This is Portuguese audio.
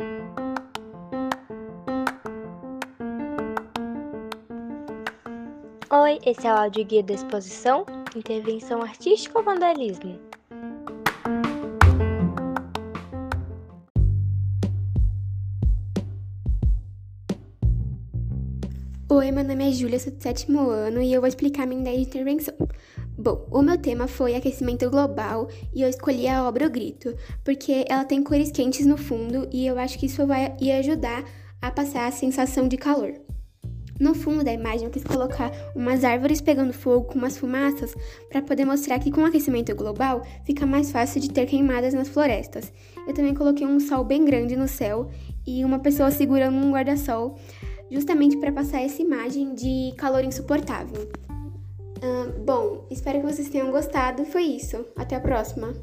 Oi, esse é o áudio guia da exposição Intervenção Artística ou Vandalismo? Oi, meu nome é Júlia, sou do sétimo ano e eu vou explicar minha ideia de intervenção. Bom, o meu tema foi aquecimento global e eu escolhi a obra O Grito, porque ela tem cores quentes no fundo e eu acho que isso vai ajudar a passar a sensação de calor. No fundo da imagem eu quis colocar umas árvores pegando fogo com umas fumaças para poder mostrar que com o aquecimento global fica mais fácil de ter queimadas nas florestas. Eu também coloquei um sol bem grande no céu e uma pessoa segurando um guarda-sol justamente para passar essa imagem de calor insuportável. Bom, espero que vocês tenham gostado. Foi isso. Até a próxima.